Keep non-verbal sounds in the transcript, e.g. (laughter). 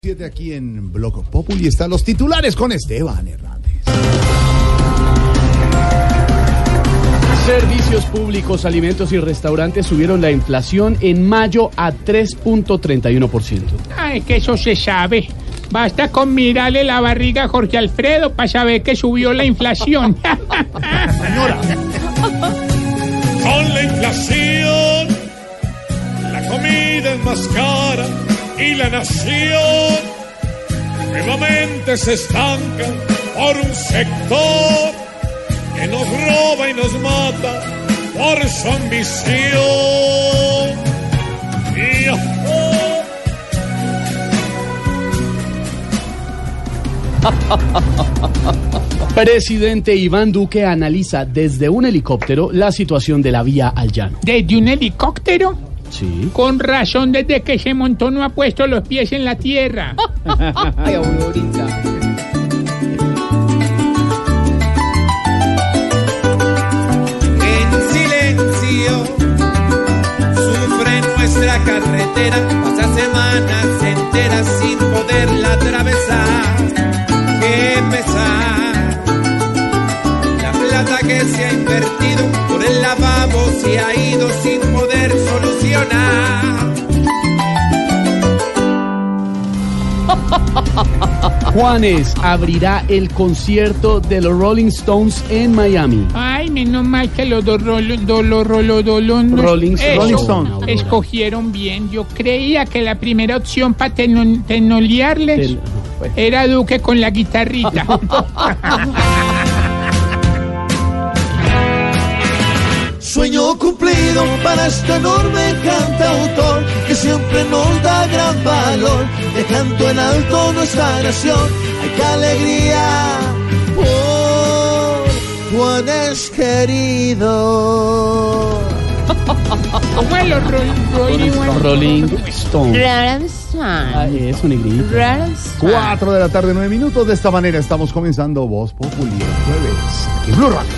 Siete aquí en Bloco Populi están los titulares con Esteban Hernández. Servicios públicos, alimentos y restaurantes subieron la inflación en mayo a 3.31%. Ay, que eso se sabe. Basta con mirarle la barriga a Jorge Alfredo para saber que subió la inflación. (laughs) Con la inflación, la comida es más cara y la nación nuevamente se estanca por un sector que nos roba y nos mata por su ambición. Y, oh, Presidente Iván Duque analiza desde un helicóptero la situación de la vía al llano. ¿Desde un helicóptero? Sí. Con razón, desde que se montó no ha puesto los pies en la tierra. (laughs) En silencio sufre nuestra carretera, pasa semanas enteras sin poderla atravesar. Qué pesar, la plata que se ha invertido por el lavabo se ha ido sin (laughs) Juanes abrirá el concierto de los Rolling Stones en Miami. Ay, menos mal que los dos Rolling- Rolling Stone. escogieron bien. Yo creía que la primera opción para tenolearles pues. era Duque con la guitarrita. (laughs) Sueño cumplido para este enorme valor, dejando en alto nuestra nación. ¡Ay, qué alegría! Querido. ¿Cómo es los Rolling, Rolling, Rolling Stone. Ah, es un negrito. 4 de la tarde, 9 minutos. De esta manera estamos comenzando Voz Populi el jueves. Aquí en Blue Radio.